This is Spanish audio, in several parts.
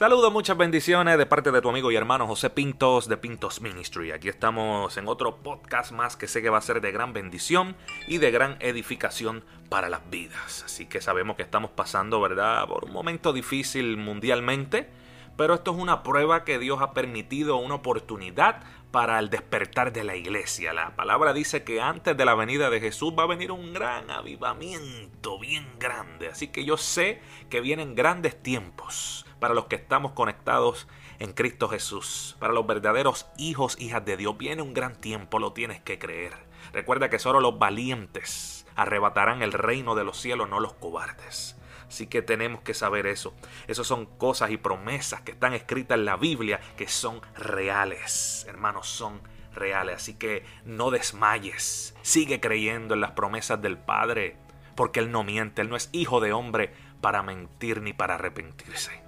Saludos, muchas bendiciones de parte de tu amigo y hermano José Pintos de Pintos Ministry. Aquí estamos en otro podcast más que sé que va a ser de gran bendición y de gran edificación para las vidas. Así que sabemos que estamos pasando, ¿verdad?, por un momento difícil mundialmente, pero esto es una prueba que Dios ha permitido, una oportunidad para el despertar de la iglesia. La palabra dice que antes de la venida de Jesús va a venir un gran avivamiento, bien grande. Así que yo sé que vienen grandes tiempos para los que estamos conectados en Cristo Jesús, para los verdaderos hijos, hijas de Dios. Viene un gran tiempo, lo tienes que creer. Recuerda que solo los valientes arrebatarán el reino de los cielos, no los cobardes. Así que tenemos que saber eso. Esas son cosas y promesas que están escritas en la Biblia que son reales. Hermanos, son reales. Así que no desmayes. Sigue creyendo en las promesas del Padre. Porque Él no miente. Él no es hijo de hombre para mentir ni para arrepentirse.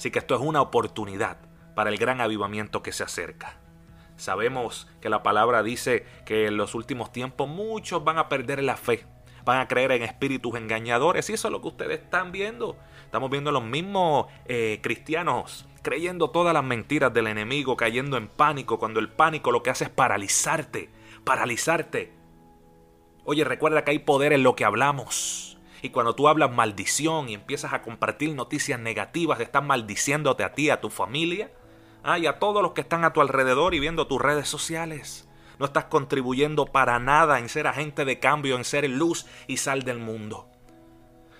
Así que esto es una oportunidad para el gran avivamiento que se acerca. Sabemos que la palabra dice que en los últimos tiempos muchos van a perder la fe van a creer en espíritus engañadores. Y eso es lo que ustedes están viendo. Estamos viendo los mismos eh, cristianos creyendo todas las mentiras del enemigo, cayendo en pánico, cuando el pánico lo que hace es paralizarte, paralizarte. Oye, recuerda que hay poder en lo que hablamos. Y cuando tú hablas maldición y empiezas a compartir noticias negativas, están maldiciéndote a ti, a tu familia, ah, y a todos los que están a tu alrededor y viendo tus redes sociales no estás contribuyendo para nada en ser agente de cambio, en ser luz y sal del mundo.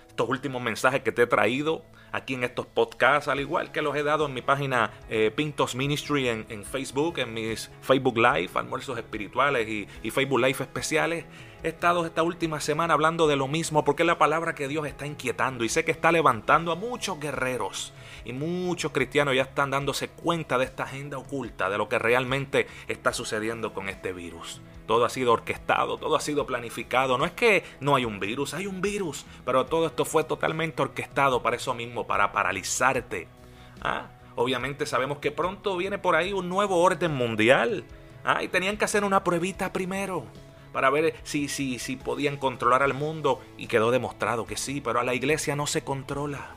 Estos últimos mensajes que te he traído aquí en estos podcasts, al igual que los he dado en mi página eh, Pintos Ministry en, Facebook, en mis Facebook Live, almuerzos espirituales y, y Facebook Live especiales, he estado esta última semana hablando de lo mismo porque es la palabra que Dios está inquietando y sé que está levantando a muchos guerreros y muchos cristianos ya están dándose cuenta de esta agenda oculta, de lo que realmente está sucediendo con este virus. Todo ha sido orquestado, todo ha sido planificado. No es que no hay un virus, hay un virus, pero todo esto fue totalmente orquestado para eso mismo, para paralizarte. ¿Ah? Obviamente sabemos que pronto viene por ahí un nuevo orden mundial. ¿Ah? Y tenían que hacer una pruebita primero para ver si, si, si podían controlar al mundo y quedó demostrado que sí, pero a la iglesia no se controla.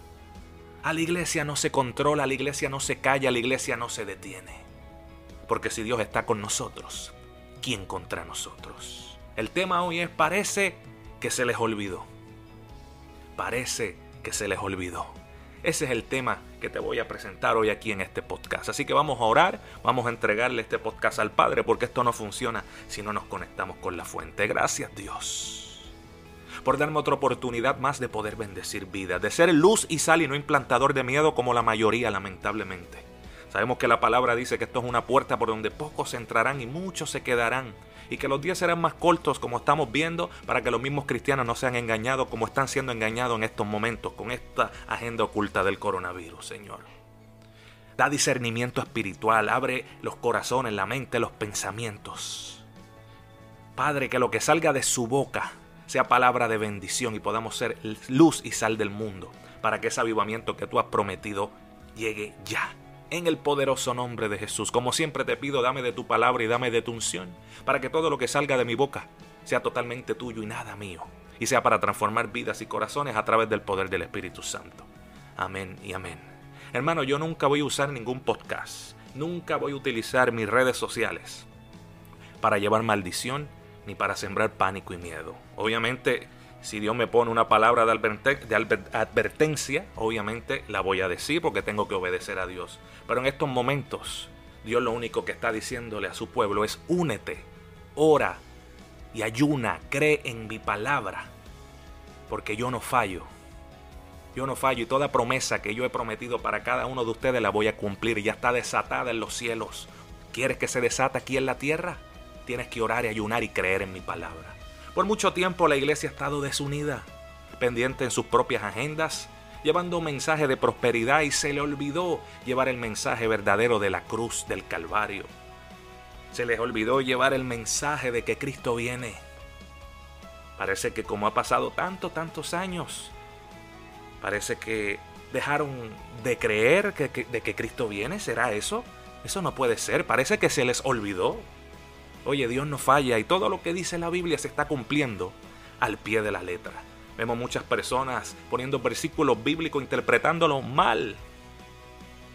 A la iglesia no se controla, a la iglesia no se calla, a la iglesia no se detiene. Porque si Dios está con nosotros, ¿quién contra nosotros? El tema hoy es parece que se les olvidó. Parece que se les olvidó. Ese es el tema que te voy a presentar hoy aquí en este podcast. Así que vamos a orar, vamos a entregarle este podcast al Padre porque esto no funciona si no nos conectamos con la fuente. Gracias Dios por darme otra oportunidad más de poder bendecir vidas, de ser luz y sal y no implantador de miedo como la mayoría lamentablemente. Sabemos que la palabra dice que esto es una puerta por donde pocos entrarán y muchos se quedarán. Y que los días serán más cortos como estamos viendo para que los mismos cristianos no sean engañados como están siendo engañados en estos momentos con esta agenda oculta del coronavirus, Señor. Da discernimiento espiritual, abre los corazones, la mente, los pensamientos. Padre, que lo que salga de su boca sea palabra de bendición y podamos ser luz y sal del mundo para que ese avivamiento que tú has prometido llegue ya. En el poderoso nombre de Jesús. Como siempre te pido, dame de tu palabra y dame de tu unción, para que todo lo que salga de mi boca sea totalmente tuyo y nada mío, y sea para transformar vidas y corazones a través del poder del Espíritu Santo. Amén y amén. Hermano, yo nunca voy a usar ningún podcast, nunca voy a utilizar mis redes sociales para llevar maldición ni para sembrar pánico y miedo. Obviamente, si Dios me pone una palabra de, advertencia, obviamente la voy a decir porque tengo que obedecer a Dios. Pero en estos momentos, Dios lo único que está diciéndole a su pueblo es únete, ora y ayuna, cree en mi palabra, porque yo no fallo. Yo no fallo y toda promesa que yo he prometido para cada uno de ustedes la voy a cumplir. Ya está desatada en los cielos. ¿Quieres que se desata aquí en la tierra? tienes que orar y ayunar y creer en mi palabra. Por mucho tiempo la iglesia ha estado desunida, pendiente en sus propias agendas, llevando un mensaje de prosperidad y se le olvidó llevar el mensaje verdadero de la cruz del Calvario. Se les olvidó llevar el mensaje de que Cristo viene. Parece que como ha pasado tantos, tantos años, parece que dejaron de creer de que Cristo viene. ¿Será eso? Eso no puede ser. Parece que se les olvidó. Oye, Dios no falla y todo lo que dice la Biblia se está cumpliendo al pie de la letra. Vemos muchas personas poniendo versículos bíblicos, interpretándolo mal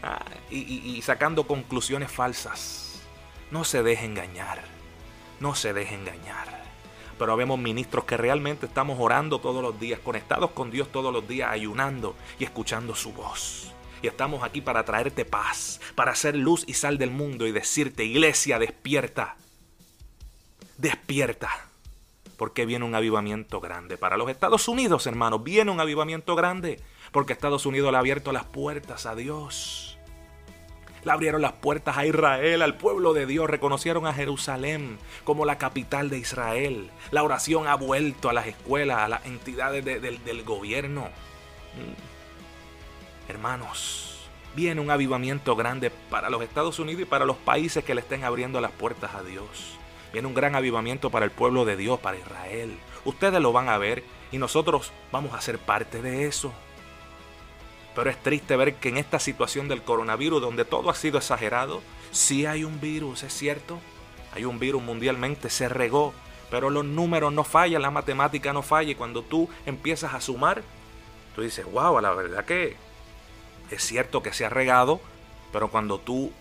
ah, y, sacando conclusiones falsas. No se deje engañar. No se deje engañar. Pero vemos ministros que realmente estamos orando todos los días, conectados con Dios todos los días, ayunando y escuchando su voz. Y estamos aquí para traerte paz, para hacer luz y sal del mundo y decirte, iglesia, despierta. Despierta porque viene un avivamiento grande. Para los Estados Unidos, hermanos, viene un avivamiento grande, porque Estados Unidos le ha abierto las puertas a Dios. Le abrieron las puertas a Israel, al pueblo de Dios. Reconocieron a Jerusalén como la capital de Israel. La oración ha vuelto a las escuelas, a las entidades del gobierno. Mm. Hermanos, viene un avivamiento grande para los Estados Unidos y para los países que le estén abriendo las puertas a Dios. Viene un gran avivamiento para el pueblo de Dios, para Israel. Ustedes lo van a ver y nosotros vamos a ser parte de eso. Pero es triste ver que en esta situación del coronavirus, donde todo ha sido exagerado, sí hay un virus, es cierto. Hay un virus mundialmente, se regó. Pero los números no fallan, la matemática no falla. Y cuando tú empiezas a sumar, tú dices, wow, la verdad que es cierto que se ha regado. Pero cuando tú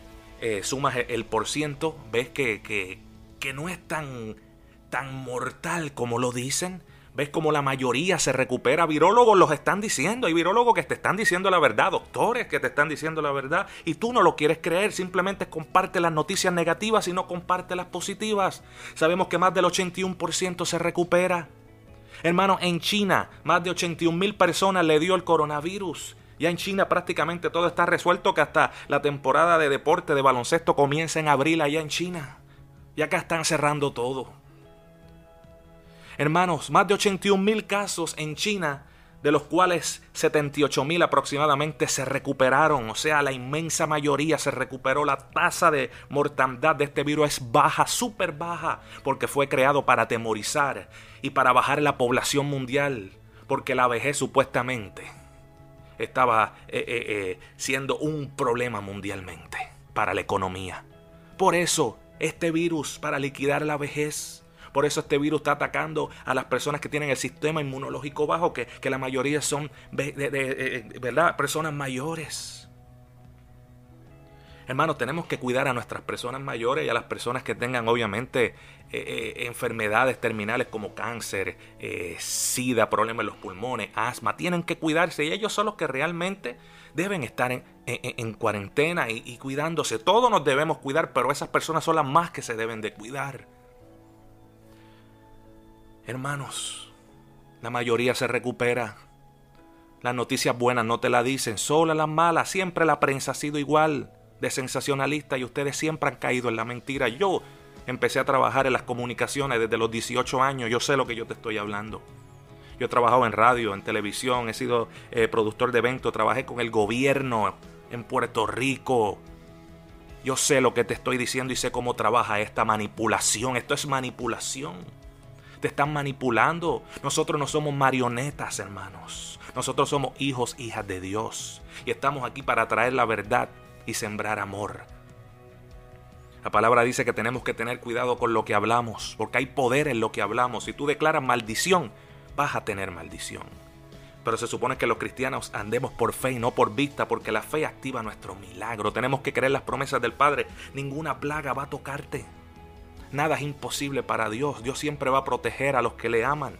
eh, sumas el por ciento, ves que, que, que no es tan, tan mortal como lo dicen. ¿Ves como la mayoría se recupera? Virólogos los están diciendo. Hay virólogos que te están diciendo la verdad, doctores que te están diciendo la verdad. Y tú no lo quieres creer, simplemente comparte las noticias negativas y no comparte las positivas. Sabemos que más del 81% se recupera. Hermano, en China, más de 81 mil personas le dio el coronavirus. Ya en China prácticamente todo está resuelto que hasta la temporada de deporte de baloncesto comienza en abril allá en China. Y acá están cerrando todo. Hermanos, más de 81 mil casos en China, de los cuales 78 mil aproximadamente se recuperaron. O sea, la inmensa mayoría se recuperó. La tasa de mortandad de este virus es baja, súper baja, porque fue creado para atemorizar y para bajar la población mundial. Porque la vejez supuestamente estaba eh, eh, eh, siendo un problema mundialmente para la economía. Por eso este virus para liquidar la vejez. Por eso este virus está atacando a las personas que tienen el sistema inmunológico bajo, que, la mayoría son de, eh, ¿verdad? personas mayores. Hermanos, tenemos que cuidar a nuestras personas mayores y a las personas que tengan obviamente eh, eh, enfermedades terminales como cáncer, sida, problemas en los pulmones, asma. Tienen que cuidarse y ellos son los que realmente deben estar en, cuarentena y, y cuidándose. Todos nos debemos cuidar, pero esas personas son las más que se deben de cuidar. Hermanos, la mayoría se recupera. Las noticias buenas no te la dicen, solo las malas. Siempre la prensa ha sido igual de sensacionalista y ustedes siempre han caído en la mentira. Yo empecé a trabajar en las comunicaciones desde los 18 años, yo sé lo que yo te estoy hablando. Yo he trabajado en radio, en televisión, he sido eh, productor de eventos, trabajé con el gobierno en Puerto Rico. Yo sé lo que te estoy diciendo y sé cómo trabaja esta manipulación. Esto es manipulación. Te están manipulando. Nosotros no somos marionetas, hermanos. Nosotros somos hijos, hijas de Dios. Y estamos aquí para traer la verdad y sembrar amor. La palabra dice que tenemos que tener cuidado con lo que hablamos, porque hay poder en lo que hablamos. Si tú declaras maldición, vas a tener maldición. Pero se supone que los cristianos andemos por fe y no por vista, porque la fe activa nuestro milagro. Tenemos que creer las promesas del Padre. Ninguna plaga va a tocarte. Nada es imposible para Dios. Dios siempre va a proteger a los que le aman.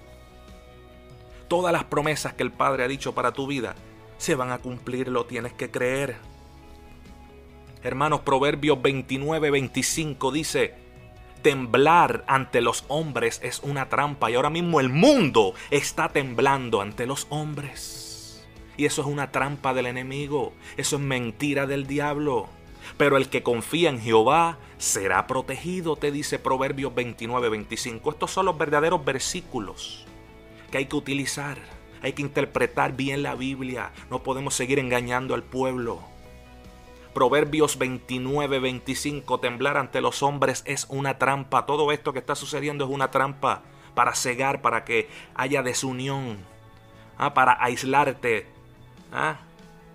Todas las promesas que el Padre ha dicho para tu vida se van a cumplir, lo tienes que creer. Hermanos, Proverbios 29, 25 dice, Temblar ante los hombres es una trampa y ahora mismo el mundo está temblando ante los hombres. Y eso es una trampa del enemigo, eso es mentira del diablo. Pero el que confía en Jehová será protegido, te dice Proverbios 29, 25. Estos son los verdaderos versículos que hay que utilizar. Hay que interpretar bien la Biblia. No podemos seguir engañando al pueblo. Proverbios 29, 25. Temblar ante los hombres es una trampa. Todo esto que está sucediendo es una trampa para cegar, para que haya desunión, ¿ah? para aislarte. ¿ah?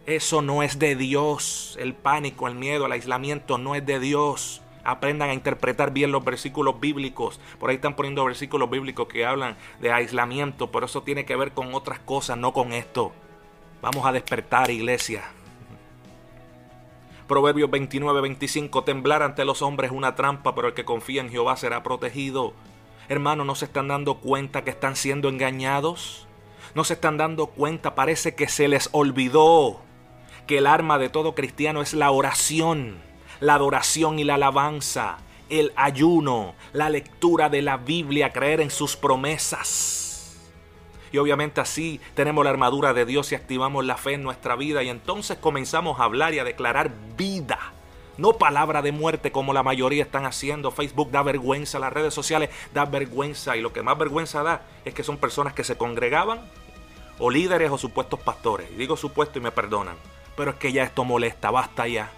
Eso no es de Dios. El pánico, el miedo, el aislamiento no es de Dios. Aprendan a interpretar bien los versículos bíblicos. Por ahí están poniendo versículos bíblicos que hablan de aislamiento, pero eso tiene que ver con otras cosas, no con esto. Vamos a despertar, iglesia. Proverbios 29, 25. Temblar ante los hombres es una trampa, pero el que confía en Jehová será protegido. Hermanos, ¿no se están dando cuenta que están siendo engañados? ¿No se están dando cuenta? Parece que se les olvidó que el arma de todo cristiano es la oración, la adoración y la alabanza, el ayuno, la lectura de la Biblia, creer en sus promesas. Y obviamente así tenemos la armadura de Dios y activamos la fe en nuestra vida y entonces comenzamos a hablar y a declarar vida. No palabra de muerte como la mayoría están haciendo. Facebook da vergüenza, las redes sociales da vergüenza y lo que más vergüenza da es que son personas que se congregaban o líderes o supuestos pastores. Y digo supuesto y me perdonan pero es que ya esto molesta, basta ya.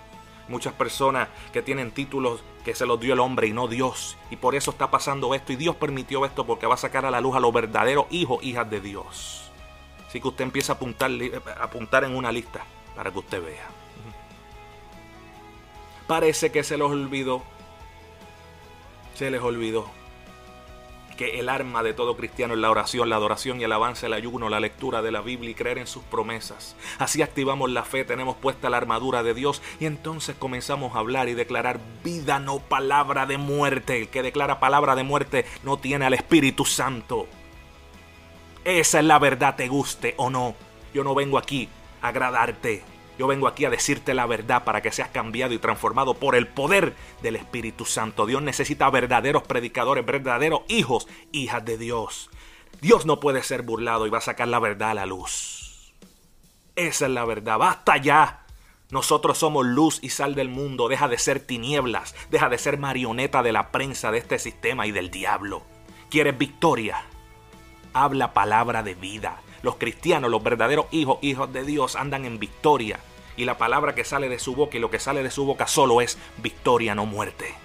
Muchas personas que tienen títulos que se los dio el hombre y no Dios. Y por eso está pasando esto. Y Dios permitió esto porque va a sacar a la luz a los verdaderos hijos, hijas de Dios. Así que usted empieza a apuntar, a apuntar en una lista para que usted vea. Parece que se los olvidó. Se les olvidó que el arma de todo cristiano es la oración, la adoración y el avance, el ayuno, la lectura de la Biblia y creer en sus promesas. Así activamos la fe, tenemos puesta la armadura de Dios y entonces comenzamos a hablar y declarar vida, no palabra de muerte. El que declara palabra de muerte no tiene al Espíritu Santo. Esa es la verdad, te guste o no. Yo no vengo aquí a agradarte. Yo vengo aquí a decirte la verdad para que seas cambiado y transformado por el poder del Espíritu Santo. Dios necesita verdaderos predicadores, verdaderos hijos, hijas de Dios. Dios no puede ser burlado y va a sacar la verdad a la luz. Esa es la verdad. Basta ya. Nosotros somos luz y sal del mundo. Deja de ser tinieblas. Deja de ser marioneta de la prensa de este sistema y del diablo. ¿Quieres victoria? Habla palabra de vida. Los cristianos, los verdaderos hijos, hijos de Dios, andan en victoria. Y la palabra que sale de su boca y lo que sale de su boca solo es victoria, no muerte.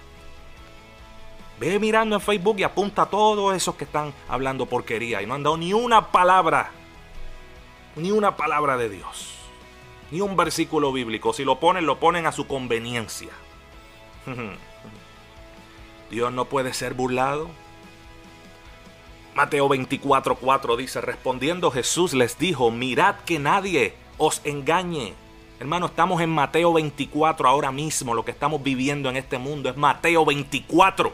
Ve mirando en Facebook y apunta a todos esos que están hablando porquería y no han dado ni una palabra, ni una palabra de Dios, ni un versículo bíblico. Si lo ponen, lo ponen a su conveniencia. Dios no puede ser burlado. Mateo 24:4 dice, respondiendo Jesús les dijo, mirad que nadie os engañe. Hermano, estamos en Mateo 24 ahora mismo, lo que estamos viviendo en este mundo es Mateo 24.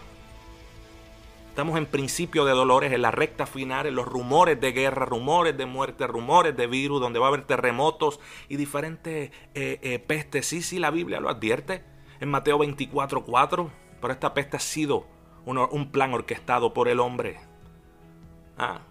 Estamos en principio de dolores, en la recta final, en los rumores de guerra, rumores de muerte, rumores de virus, donde va a haber terremotos y diferentes eh, eh, pestes. Sí, sí, la Biblia lo advierte en Mateo 24:4. Pero esta peste ha sido un plan orquestado por el hombre Ah,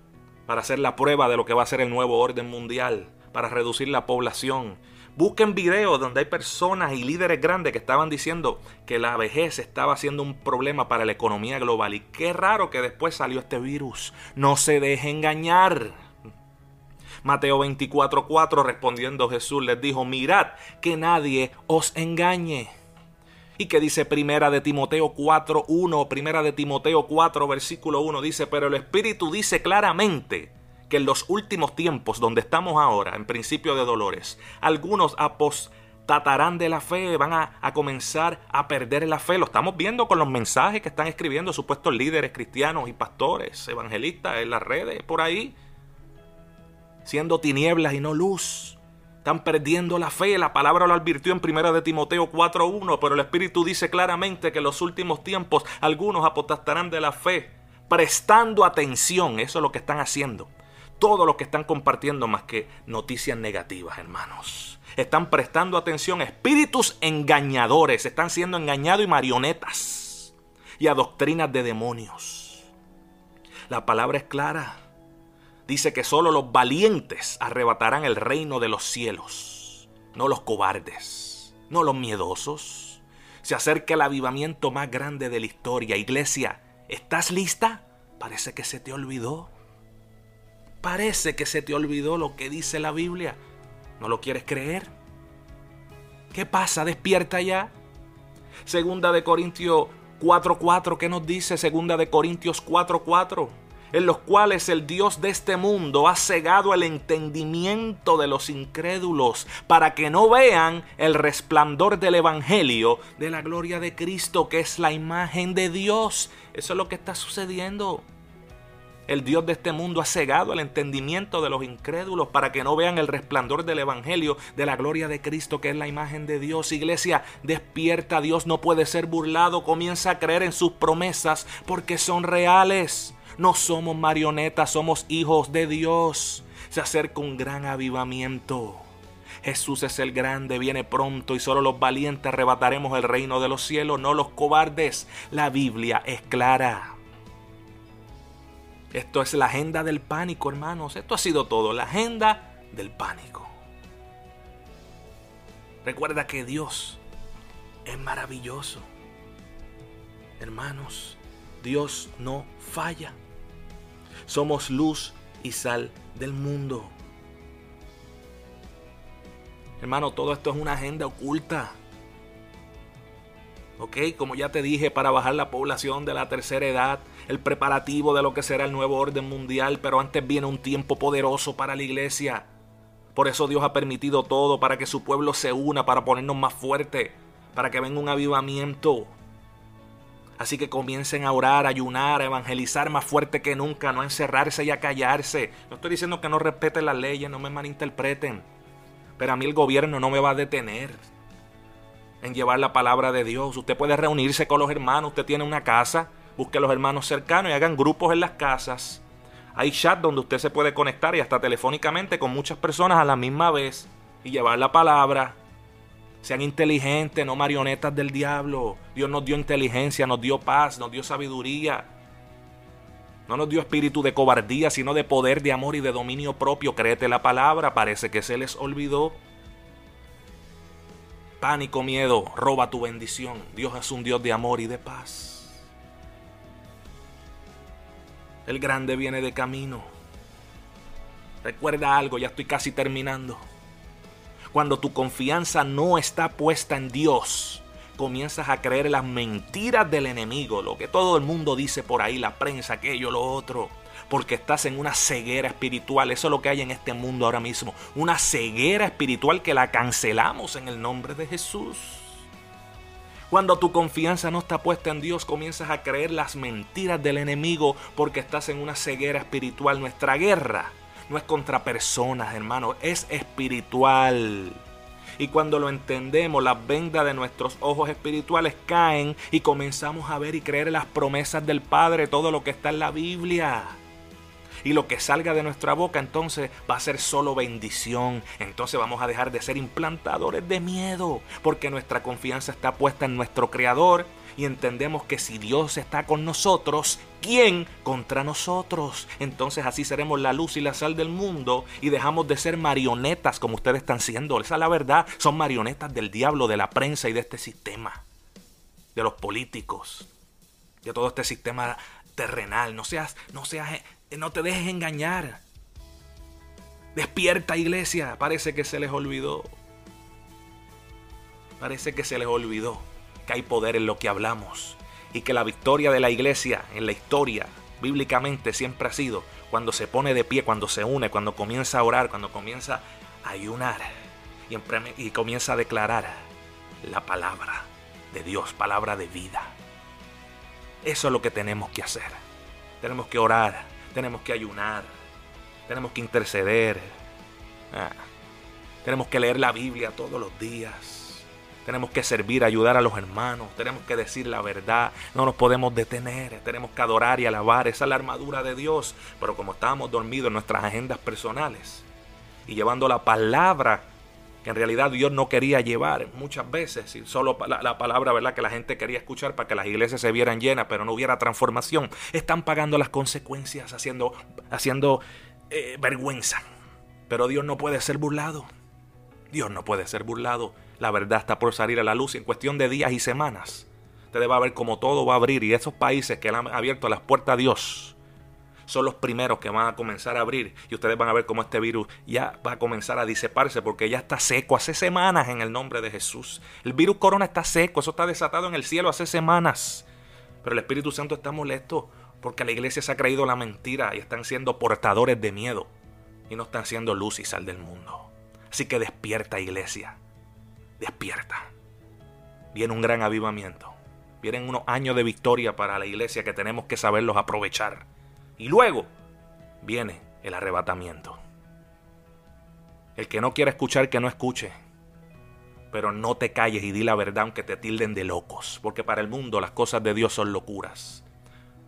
para hacer la prueba de lo que va a ser el nuevo orden mundial, para reducir la población. Busquen videos donde hay personas y líderes grandes que estaban diciendo que la vejez estaba siendo un problema para la economía global. Y qué raro que después salió este virus. No se deje engañar. Mateo 24:4 respondiendo Jesús les dijo, mirad que nadie os engañe. Y que dice Primera de Timoteo 4.1, Primera de Timoteo 4, versículo 1, dice, pero el Espíritu dice claramente que en los últimos tiempos donde estamos ahora, en principio de dolores, algunos apostatarán de la fe, van a, a, comenzar a perder la fe. Lo estamos viendo con los mensajes que están escribiendo supuestos líderes cristianos y pastores, evangelistas en las redes, por ahí, siendo tinieblas y no luz. Están perdiendo la fe. La palabra lo advirtió en 1 de Timoteo 4.1, pero el Espíritu dice claramente que en los últimos tiempos algunos apostastarán de la fe, prestando atención. Eso es lo que están haciendo. Todo lo que están compartiendo más que noticias negativas, hermanos. Están prestando atención a espíritus engañadores. Están siendo engañados y marionetas. Y a doctrinas de demonios. La palabra es clara dice que solo los valientes arrebatarán el reino de los cielos, no los cobardes, no los miedosos. Se acerca el avivamiento más grande de la historia. Iglesia, ¿estás lista? Parece que se te olvidó. Parece que se te olvidó lo que dice la Biblia. ¿No lo quieres creer? ¿Qué pasa? Despierta ya. Segunda de Corintios 4:4, ¿qué nos dice? Segunda de Corintios 4:4 en los cuales el Dios de este mundo ha cegado el entendimiento de los incrédulos para que no vean el resplandor del Evangelio de la gloria de Cristo, que es la imagen de Dios. Eso es lo que está sucediendo. El Dios de este mundo ha cegado el entendimiento de los incrédulos para que no vean el resplandor del Evangelio de la gloria de Cristo, que es la imagen de Dios. Iglesia, despierta, Dios no puede ser burlado, comienza a creer en sus promesas porque son reales. No somos marionetas, somos hijos de Dios. Se acerca un gran avivamiento. Jesús es el grande, viene pronto y solo los valientes arrebataremos el reino de los cielos, no los cobardes. La Biblia es clara. Esto es la agenda del pánico, hermanos. Esto ha sido todo, la agenda del pánico. Recuerda que Dios es maravilloso. Hermanos, Dios no falla. Somos luz y sal del mundo. Hermano, todo esto es una agenda oculta. ¿Ok? Como ya te dije, para bajar la población de la tercera edad, el preparativo de lo que será el nuevo orden mundial, pero antes viene un tiempo poderoso para la iglesia. Por eso Dios ha permitido todo, para que su pueblo se una, para ponernos más fuerte, para que venga un avivamiento. Así que comiencen a orar, a ayunar, a evangelizar más fuerte que nunca, no a encerrarse y a callarse. No estoy diciendo que no respeten las leyes, no me malinterpreten. Pero a mí el gobierno no me va a detener en llevar la palabra de Dios. Usted puede reunirse con los hermanos, usted tiene una casa, busque a los hermanos cercanos y hagan grupos en las casas. Hay chat donde usted se puede conectar y hasta telefónicamente con muchas personas a la misma vez y llevar la palabra sean inteligentes, no marionetas del diablo. Dios nos dio inteligencia, nos dio paz, nos dio sabiduría. No nos dio espíritu de cobardía, sino de poder, de amor y de dominio propio. Créete la palabra, parece que se les olvidó. Pánico, miedo, roba tu bendición. Dios es un Dios de amor y de paz. El grande viene de camino. Recuerda algo, ya estoy casi terminando. Cuando tu confianza no está puesta en Dios, comienzas a creer las mentiras del enemigo, lo que todo el mundo dice por ahí, la prensa, aquello, lo otro. Porque estás en una ceguera espiritual. Eso es lo que hay en este mundo ahora mismo. Una ceguera espiritual que la cancelamos en el nombre de Jesús. Cuando tu confianza no está puesta en Dios, comienzas a creer las mentiras del enemigo porque estás en una ceguera espiritual. Nuestra guerra no es contra personas, hermano, es espiritual. Y cuando lo entendemos, las vendas de nuestros ojos espirituales caen y comenzamos a ver y creer las promesas del Padre, todo lo que está en la Biblia. Y lo que salga de nuestra boca entonces va a ser solo bendición. Entonces vamos a dejar de ser implantadores de miedo, porque nuestra confianza está puesta en nuestro Creador y entendemos que si Dios está con nosotros, ¿quién contra nosotros? Entonces así seremos la luz y la sal del mundo y dejamos de ser marionetas como ustedes están siendo. Esa es la verdad, son marionetas del diablo, de la prensa y de este sistema, de los políticos, de todo este sistema terrenal. No seas, no seas, no te dejes engañar. Despierta iglesia, parece que se les olvidó. Parece que se les olvidó que hay poder en lo que hablamos y que la victoria de la iglesia en la historia bíblicamente siempre ha sido cuando se pone de pie, cuando se une, cuando comienza a orar, cuando comienza a ayunar y, y comienza a declarar la palabra de Dios, palabra de vida. Eso es lo que tenemos que hacer. Tenemos que orar, tenemos que ayunar, tenemos que interceder, ah, tenemos que leer la Biblia todos los días. Tenemos que servir, ayudar a los hermanos, tenemos que decir la verdad, no nos podemos detener, tenemos que adorar y alabar, esa es la armadura de Dios. Pero como estábamos dormidos en nuestras agendas personales y llevando la palabra que en realidad Dios no quería llevar muchas veces, solo la, palabra verdad que la gente quería escuchar para que las iglesias se vieran llenas, pero no hubiera transformación, están pagando las consecuencias, haciendo, haciendo eh, vergüenza. Pero Dios no puede ser burlado. Dios no puede ser burlado. La verdad está por salir a la luz en cuestión de días y semanas. Ustedes va a ver cómo todo va a abrir y esos países que han abierto las puertas a Dios son los primeros que van a comenzar a abrir y ustedes van a ver cómo este virus ya va a comenzar a disiparse porque ya está seco hace semanas en el nombre de Jesús. El virus corona está seco, eso está desatado en el cielo hace semanas. Pero el Espíritu Santo está molesto porque la iglesia se ha creído la mentira y están siendo portadores de miedo y no están siendo luz y sal del mundo. Así que despierta iglesia, despierta. Viene un gran avivamiento. Vienen unos años de victoria para la iglesia que tenemos que saberlos aprovechar. Y luego viene el arrebatamiento. El que no quiera escuchar, que no escuche. Pero no te calles y di la verdad aunque te tilden de locos. Porque para el mundo las cosas de Dios son locuras.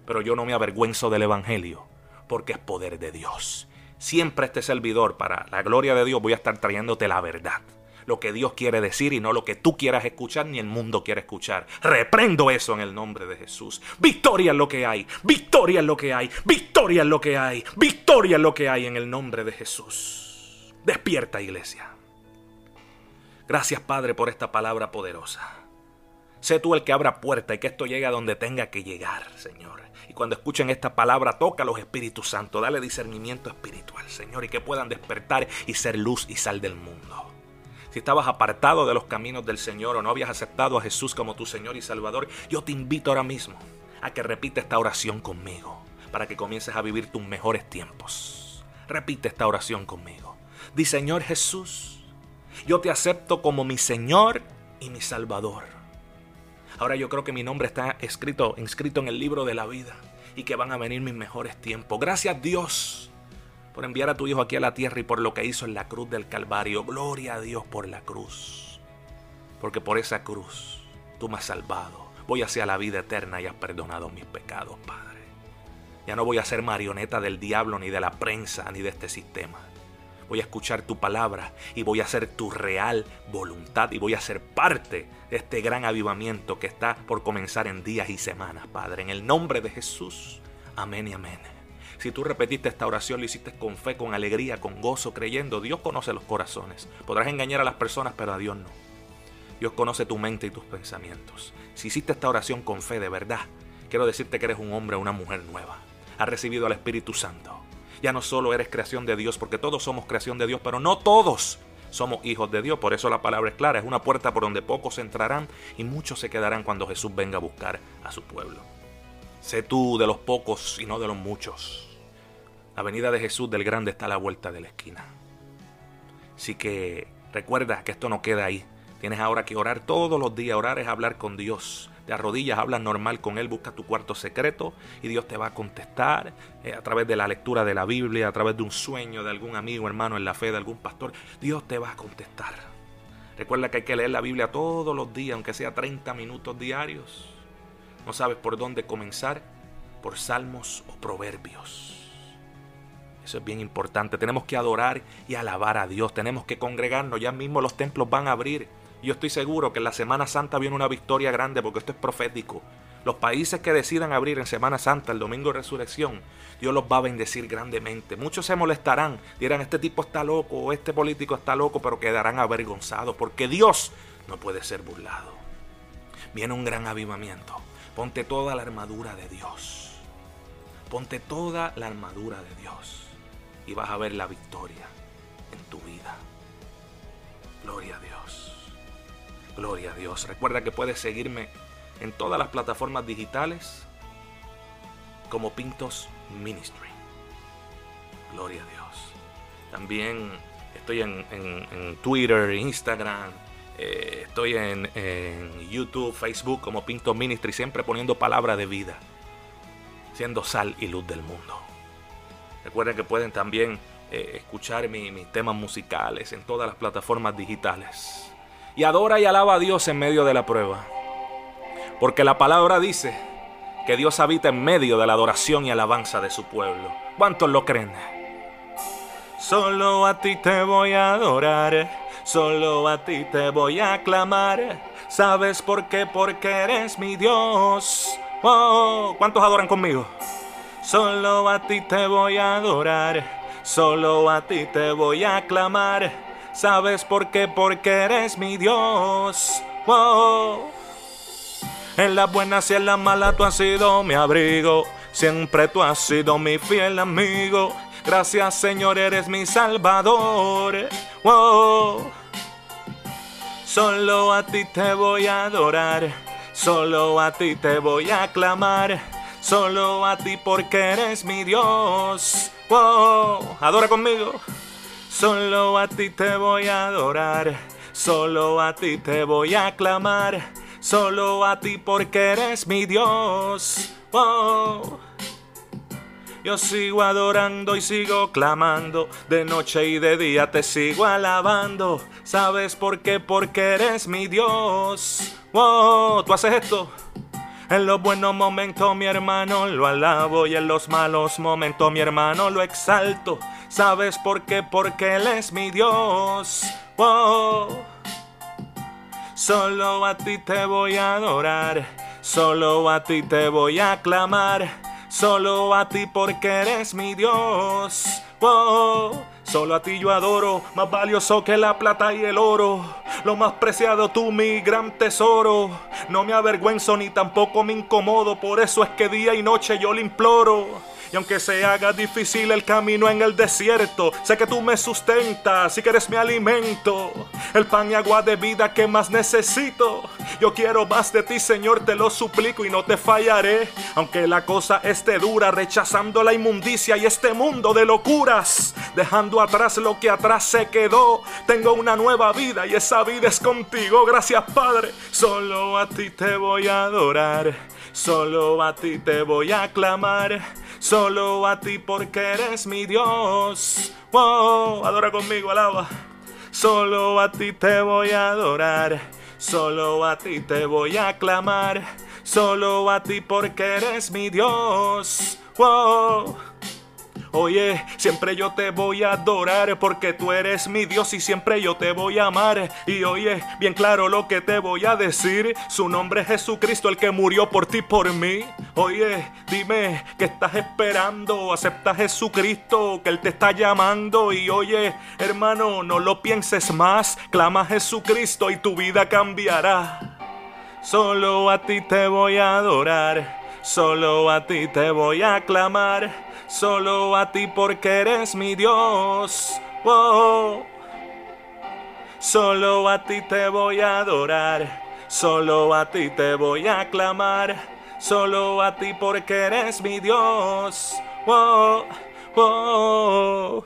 Pero yo no me avergüenzo del Evangelio. Porque es poder de Dios. Siempre este servidor, para la gloria de Dios, voy a estar trayéndote la verdad lo que Dios quiere decir y no lo que tú quieras escuchar ni el mundo quiere escuchar. Reprendo eso en el nombre de Jesús. Victoria es lo que hay, victoria es lo que hay, victoria es lo que hay, victoria es lo que hay en el nombre de Jesús. Despierta iglesia. Gracias Padre por esta palabra poderosa. Sé tú el que abra puerta y que esto llegue a donde tenga que llegar, Señor. Y cuando escuchen esta palabra, toca a los Espíritus Santos, dale discernimiento espiritual, Señor, y que puedan despertar y ser luz y sal del mundo si estabas apartado de los caminos del Señor o no habías aceptado a Jesús como tu Señor y Salvador, yo te invito ahora mismo a que repita esta oración conmigo para que comiences a vivir tus mejores tiempos. Repite esta oración conmigo. Di Señor Jesús, yo te acepto como mi Señor y mi Salvador. Ahora yo creo que mi nombre está escrito, inscrito en el libro de la vida y que van a venir mis mejores tiempos. Gracias Dios por enviar a tu Hijo aquí a la tierra y por lo que hizo en la cruz del Calvario. Gloria a Dios por la cruz. Porque por esa cruz tú me has salvado. Voy hacia la vida eterna y has perdonado mis pecados, Padre. Ya no voy a ser marioneta del diablo, ni de la prensa, ni de este sistema. Voy a escuchar tu palabra y voy a hacer tu real voluntad y voy a ser parte de este gran avivamiento que está por comenzar en días y semanas, Padre. En el nombre de Jesús. Amén y amén. Si tú repetiste esta oración, lo hiciste con fe, con alegría, con gozo, creyendo, Dios conoce los corazones. Podrás engañar a las personas, pero a Dios no. Dios conoce tu mente y tus pensamientos. Si hiciste esta oración con fe de verdad, quiero decirte que eres un hombre o una mujer nueva. Has recibido al Espíritu Santo. Ya no solo eres creación de Dios, porque todos somos creación de Dios, pero no todos somos hijos de Dios. Por eso la palabra es clara. Es una puerta por donde pocos entrarán y muchos se quedarán cuando Jesús venga a buscar a su pueblo. Sé tú de los pocos y no de los muchos. La venida de Jesús del Grande está a la vuelta de la esquina. Así que recuerda que esto no queda ahí. Tienes ahora que orar todos los días. Orar es hablar con Dios. De arrodillas, hablas normal con Él, busca tu cuarto secreto y Dios te va a contestar eh, a través de la lectura de la Biblia, a través de un sueño de algún amigo, hermano en la fe, de algún pastor. Dios te va a contestar. Recuerda que hay que leer la Biblia todos los días, aunque sea 30 minutos diarios. No sabes por dónde comenzar, por salmos o proverbios. Eso es bien importante. Tenemos que adorar y alabar a Dios. Tenemos que congregarnos. Ya mismo los templos van a abrir. Yo estoy seguro que en la Semana Santa viene una victoria grande porque esto es profético. Los países que decidan abrir en Semana Santa, el domingo de resurrección, Dios los va a bendecir grandemente. Muchos se molestarán, dirán, este tipo está loco o este político está loco, pero quedarán avergonzados porque Dios no puede ser burlado. Viene un gran avivamiento. Ponte toda la armadura de Dios. Ponte toda la armadura de Dios y vas a ver la victoria en tu vida. Gloria a Dios. Gloria a Dios. Recuerda que puedes seguirme en todas las plataformas digitales como Pintos Ministry. Gloria a Dios. También estoy en, Twitter, Instagram, eh, estoy en, en, YouTube, Facebook como Pintos Ministry, siempre poniendo palabra de vida, siendo sal y luz del mundo. Recuerden que pueden también eh, escuchar mis temas musicales en todas las plataformas digitales. Y adora y alaba a Dios en medio de la prueba. Porque la palabra dice que Dios habita en medio de la adoración y alabanza de su pueblo. ¿Cuántos lo creen? Solo a ti te voy a adorar, solo a ti te voy a aclamar. ¿Sabes por qué? Porque eres mi Dios. Oh, ¿Cuántos adoran conmigo? Solo a ti te voy a adorar, solo a ti te voy a aclamar. ¿Sabes por qué? Porque eres mi Dios. Wow. En las buenas y en las malas tú has sido mi abrigo. Siempre tú has sido mi fiel amigo. Gracias Señor, eres mi salvador. Wow. Solo a ti te voy a adorar. Solo a ti te voy a clamar. Solo a ti porque eres mi Dios. Wow. Adora conmigo. Solo a ti te voy a adorar. Solo a ti te voy a clamar. Solo a ti porque eres mi Dios. Oh. Yo sigo adorando y sigo clamando, de noche y de día te sigo alabando. ¿Sabes por qué? Porque eres mi Dios. Oh, tú haces esto. En los buenos momentos mi hermano lo alabo y en los malos momentos mi hermano lo exalto. ¿Sabes por qué? Porque Él es mi Dios. Oh. Solo a ti te voy a adorar, solo a ti te voy a clamar, solo a ti porque eres mi Dios. Oh, solo a ti yo adoro, más valioso que la plata y el oro, lo más preciado tú mi gran tesoro. No me avergüenzo ni tampoco me incomodo, por eso es que día y noche yo le imploro. Y aunque se haga difícil el camino en el desierto, sé que tú me sustentas y que eres mi alimento. El pan y agua de vida que más necesito. Yo quiero más de ti, Señor, te lo suplico y no te fallaré. Aunque la cosa esté dura, rechazando la inmundicia y este mundo de locuras. Dejando atrás lo que atrás se quedó. Tengo una nueva vida y esa vida es contigo. Gracias, Padre. Solo a ti te voy a adorar. Solo a ti te voy a clamar. Solo a ti porque eres mi Dios. Wow, adora conmigo, alaba. Solo a ti te voy a adorar. Solo a ti te voy a clamar. Solo a ti porque eres mi Dios. Wow. Oye, siempre yo te voy a adorar porque tú eres mi Dios y siempre yo te voy a amar. Y oye, bien claro lo que te voy a decir. Su nombre es Jesucristo, el que murió por ti, por mí. Oye, dime, ¿qué estás esperando? Acepta Jesucristo, que Él te está llamando. Y oye, hermano, no lo pienses más. Clama a Jesucristo y tu vida cambiará. Solo a ti te voy a adorar. Solo a ti te voy a clamar solo a ti porque eres mi Dios. Oh, solo a ti te voy a adorar, solo a ti te voy a clamar, solo a ti porque eres mi Dios. Oh, oh.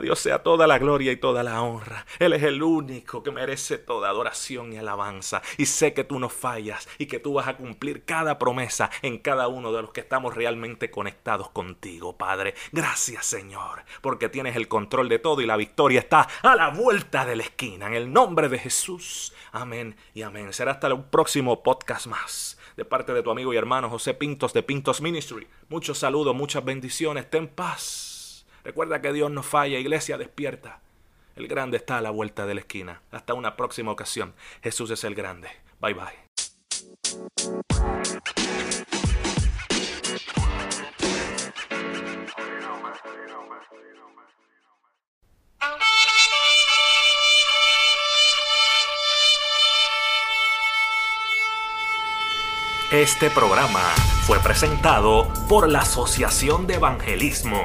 Dios sea toda la gloria y toda la honra. Él es el único que merece toda adoración y alabanza. Y sé que tú no fallas y que tú vas a cumplir cada promesa en cada uno de los que estamos realmente conectados contigo, Padre. Gracias, Señor, porque tienes el control de todo y la victoria está a la vuelta de la esquina. En el nombre de Jesús. Amén y amén. Será hasta el próximo podcast más de parte de tu amigo y hermano José Pintos de Pintos Ministry. Muchos saludos, muchas bendiciones. Ten paz. Recuerda que Dios no falla, iglesia despierta. El grande está a la vuelta de la esquina. Hasta una próxima ocasión. Jesús es el grande. Bye bye. Este programa fue presentado por la Asociación de Evangelismo